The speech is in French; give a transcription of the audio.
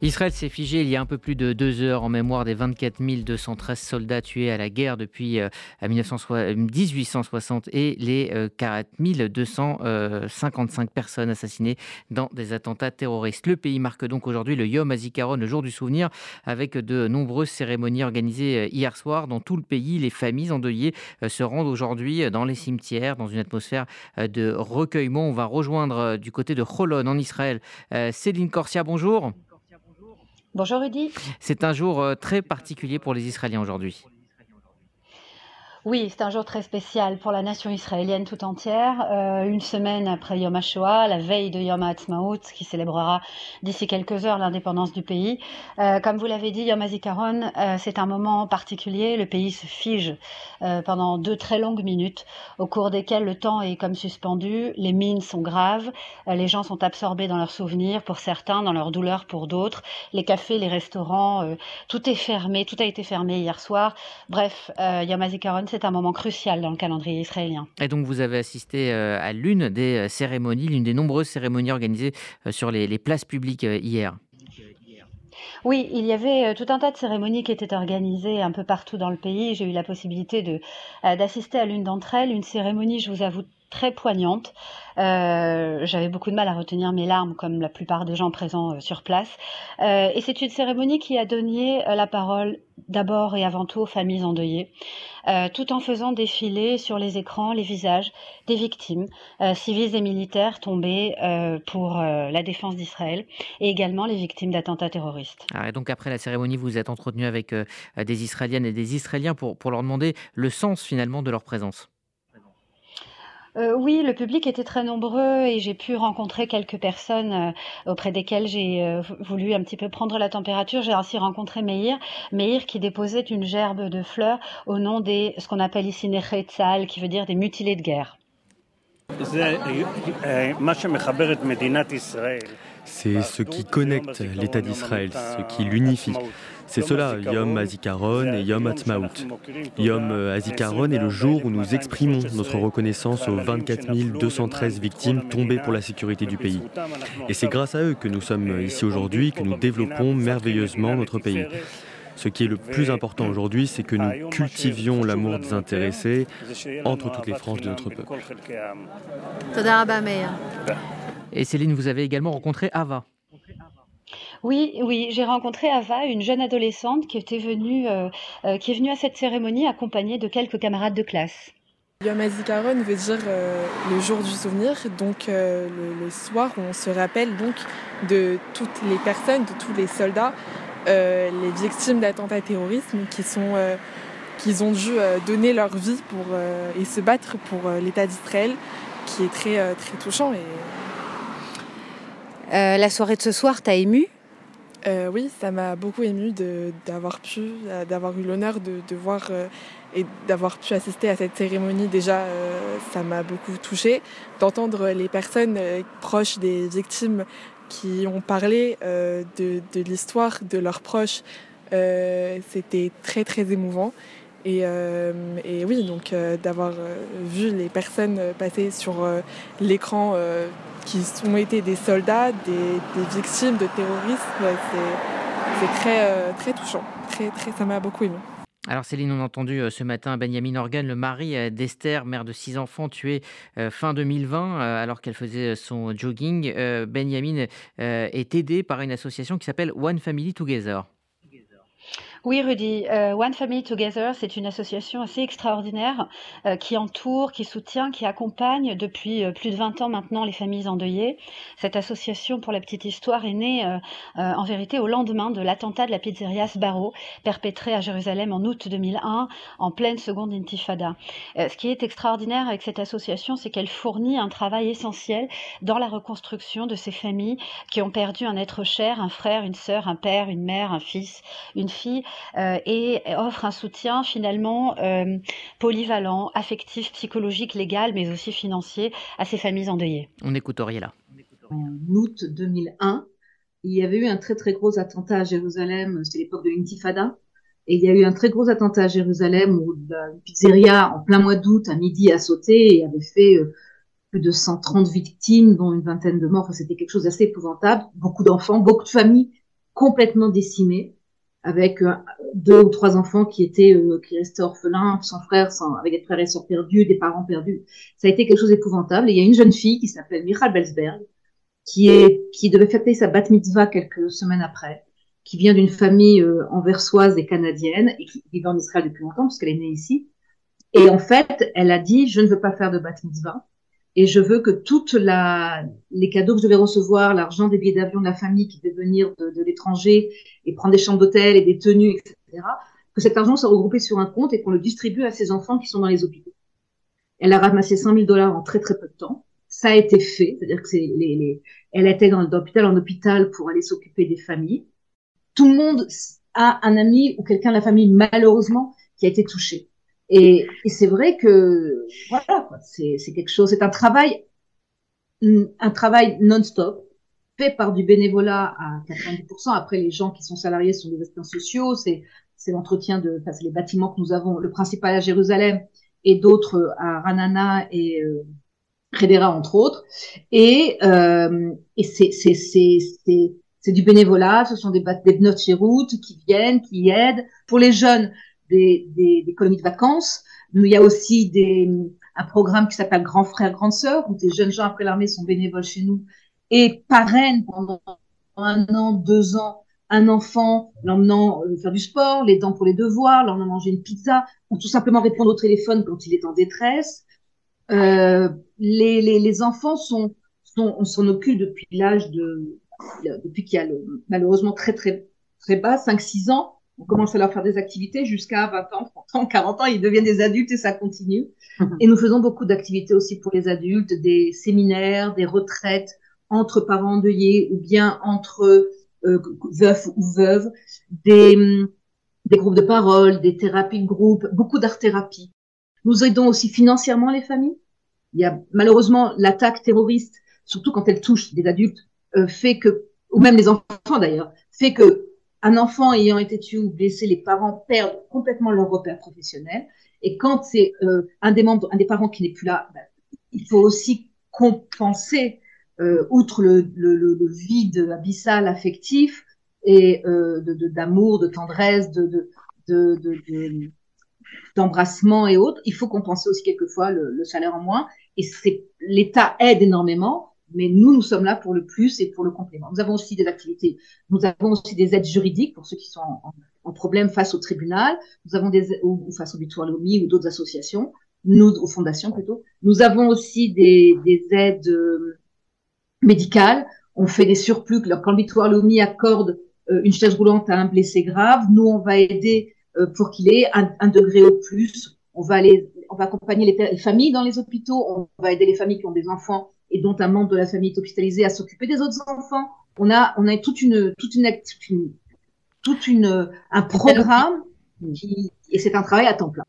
Israël s'est figé il y a un peu plus de deux heures en mémoire des 24 213 soldats tués à la guerre depuis 1860 euh, et les 4 euh, 255 personnes assassinées dans des attentats terroristes. Le pays marque donc aujourd'hui le Yom HaZikaron, le jour du souvenir, avec de nombreuses cérémonies organisées euh, hier soir dans tout le pays. Les familles endeuillées se rendent aujourd'hui dans les cimetières dans une atmosphère de recueillement. On va rejoindre du côté de Cholon en Israël Céline Corsia, bonjour. Bonjour Rudy. C'est un jour euh, très particulier pour les Israéliens aujourd'hui. Oui, c'est un jour très spécial pour la nation israélienne tout entière. Euh, une semaine après Yom HaShoah, la veille de Yom HaAtzmaut, qui célébrera d'ici quelques heures l'indépendance du pays. Euh, comme vous l'avez dit, Yom HaZikaron, euh, c'est un moment particulier. Le pays se fige pendant deux très longues minutes, au cours desquelles le temps est comme suspendu, les mines sont graves, les gens sont absorbés dans leurs souvenirs pour certains, dans leurs douleurs pour d'autres. Les cafés, les restaurants, tout est fermé, tout a été fermé hier soir. Bref, Yom HaZikaron, c'est un moment crucial dans le calendrier israélien. Et donc vous avez assisté euh, à l'une des euh, cérémonies, l'une des nombreuses cérémonies organisées euh, sur les, places publiques hier. Oui, il y avait tout un tas de cérémonies qui étaient organisées un peu partout dans le pays. J'ai eu la possibilité de d'assister à l'une d'entre elles, une cérémonie, je vous avoue, très poignante. Euh, j'avais beaucoup de mal à retenir mes larmes, comme la plupart des gens présents euh, sur place. Euh, et c'est une cérémonie qui a donné la parole d'abord et avant tout aux familles endeuillées, tout en faisant défiler sur les écrans les visages des victimes, civiles et militaires tombés pour la défense d'Israël, et également les victimes d'attentats terroristes. Ah, et donc après la cérémonie, vous êtes entretenu avec des Israéliennes et des Israéliens pour, pour leur demander le sens finalement de leur présence. Euh, oui, le public était très nombreux et j'ai pu rencontrer quelques personnes euh, auprès desquelles j'ai euh, voulu un petit peu prendre la température. J'ai ainsi rencontré Meir, Meir qui déposait une gerbe de fleurs au nom des ce qu'on appelle ici Nechetzal, qui veut dire des mutilés de guerre. C'est ce qui connecte l'État d'Israël, ce qui l'unifie. C'est cela, Yom Hazikaron et Yom Hatzmaut. Yom Hazikaron est le jour où nous exprimons notre reconnaissance aux 24 213 victimes tombées pour la sécurité du pays. Et c'est grâce à eux que nous sommes ici aujourd'hui, que nous développons merveilleusement notre pays. Ce qui est le plus important aujourd'hui, c'est que nous cultivions l'amour des intéressés entre toutes les franges de notre peuple. Et Céline, vous avez également rencontré Ava. Oui, oui, j'ai rencontré Ava, une jeune adolescente qui était venue, euh, euh, qui est venue à cette cérémonie accompagnée de quelques camarades de classe. Yom HaZikaron veut dire euh, le jour du souvenir, donc le, soir on se rappelle donc de toutes les personnes, de tous les soldats, les victimes d'attentats terroristes qui sont qui ont dû donner leur vie pour et se battre pour l'État d'Israël, qui est très très touchant et euh, la soirée de ce soir t'a ému? Euh, Oui, ça m'a beaucoup ému d'avoir pu, euh, d'avoir eu l'honneur de, voir et d'avoir pu assister à cette cérémonie. Déjà, ça m'a beaucoup touchée. D'entendre les personnes proches des victimes qui ont parlé de, l'histoire de leurs proches, c'était très très émouvant. Et, et oui, donc d'avoir vu les personnes passer sur l'écran qui ont été des soldats, des, victimes de terrorisme. C'est très, euh, très touchant. Très, très, ça m'a beaucoup ému. Alors Céline, on a entendu euh, ce matin Benjamin Organ, le mari euh, d'Esther, mère de six enfants, tué fin 2020 alors qu'elle faisait son jogging. Benjamin est aidé par une association qui s'appelle One Family Together. Oui, Rudy. Euh, One Family Together, c'est une association assez extraordinaire euh, qui entoure, qui soutient, qui accompagne depuis euh, plus de 20 ans maintenant les familles endeuillées. Cette association, pour la petite histoire, est née en vérité au lendemain de l'attentat de la pizzeria Sbarro, perpétré à Jérusalem en août 2001, en pleine seconde intifada. ce qui est extraordinaire avec cette association, c'est qu'elle fournit un travail essentiel dans la reconstruction de ces familles qui ont perdu un être cher, un frère, une sœur, un père, une mère, un fils, une fille, et offre un soutien finalement euh, polyvalent, affectif, psychologique, légal, mais aussi financier à ces familles endeuillées. On écoute Auriella. En août 2001, il y avait eu un très très gros attentat à Jérusalem, c'était l'époque de l'intifada, et il y a eu un très gros attentat à Jérusalem où la pizzeria, en plein mois d'août, à midi, a sauté et avait fait euh, plus de 130 victimes, dont une vingtaine de morts. c'était quelque chose d'assez épouvantable. Beaucoup d'enfants, beaucoup de familles complètement décimée, avec euh, deux ou trois enfants qui étaient euh, qui restaient orphelins, sans frères, sans, avec des frères et sœurs perdus, des parents perdus. Ça a été quelque chose d'épouvantable. Et il y a une jeune fille qui s'appelle Michal Belsberg, qui est qui devait fêter sa bat mitzvah quelques semaines après, qui vient d'une famille euh, anversoise et canadienne et qui vit en Israël depuis longtemps parce qu'elle est née ici. Et en fait, elle a dit je ne veux pas faire de bat mitzvah et je veux que toutes les cadeaux que je vais recevoir, l'argent des billets d'avion de la famille qui devait venir de, de l'étranger et prendre des chambres d'hôtel et des tenues, etc., que cet argent soit regroupé sur un compte et qu'on le distribue à ses enfants qui sont dans les hôpitaux. Elle a ramassé 100 000 dollars en très très peu de temps. Ça a été fait, c'est-à-dire que les, les, elle était dans l'hôpital en hôpital pour aller s'occuper des familles. Tout le monde a un ami ou quelqu'un de la famille malheureusement qui a été touché. Et, et c'est vrai que voilà, c'est quelque chose, c'est un travail, un travail non-stop fait par du bénévolat à 90%. Après, les gens qui sont salariés sont des assistants sociaux, c'est l'entretien de, enfin, c'est les bâtiments que nous avons, le principal à Jérusalem et d'autres à Ranana et euh, entre autres. Et, euh, et c'est c'est du bénévolat, ce sont des, des notes chez route qui viennent, qui aident. Pour les jeunes, des, des, des, colonies de vacances. Il y a aussi des, un programme qui s'appelle Grand Frère, Grande Sœur, où des jeunes gens après l'armée sont bénévoles chez nous et parrainent pendant un an, deux ans, un enfant, l'emmenant euh, faire du sport, l'aidant pour les devoirs, l'emmenant manger une pizza, ou tout simplement répondre au téléphone quand il est en détresse. Euh, les, les, les, enfants sont, sont on s'en occupe depuis l'âge de, depuis qu'il y a le, malheureusement très très très bas, 5-6 ans, on commence à leur faire des activités jusqu'à 20 ans, 30 ans, 40 ans, ils deviennent des adultes et ça continue. Mhm. Et nous faisons beaucoup d'activités aussi pour les adultes, des séminaires, des retraites entre parents endeuillés ou bien entre euh, veufs ou veuves, des, des groupes de parole, des thérapies de groupe, beaucoup d'art-thérapie. Nous aidons aussi financièrement les familles. Il y a malheureusement l'attaque terroriste, surtout quand elle touche des adultes, euh, fait que, ou même les enfants d'ailleurs, fait que un enfant ayant été tué ou blessé, les parents perdent complètement leur repère professionnel. Et quand c'est euh, un des membres, un des parents qui n'est plus là, ben, il faut aussi compenser, euh, outre le, le, le, vide abyssal affectif et euh, d'amour, de, de, tendresse, de, de, de d'embrassement et autres, il faut compenser aussi quelquefois le, le salaire en moins. Et c'est l'État aide énormément, mais nous, nous sommes là pour le plus et pour le complément. Nous avons aussi des activités, nous avons aussi des aides juridiques pour ceux qui sont en, problème face au tribunal, nous avons des, ou, face au Lomi ou d'autres associations, nous, aux fondations plutôt. Nous avons aussi des, des aides euh, médicales. On fait des surplus. Quand le Lomi accorde euh, une chaise roulante à un blessé grave, nous, on va aider euh, pour qu'il ait un, un, degré au plus. On va aller, on va accompagner les, les familles dans les hôpitaux. On va aider les familles qui ont des enfants et dont un membre de la famille est hospitalisé à s'occuper des autres enfants. On a, on a toute une, toute une, un programme qui, et c'est un travail à temps plein.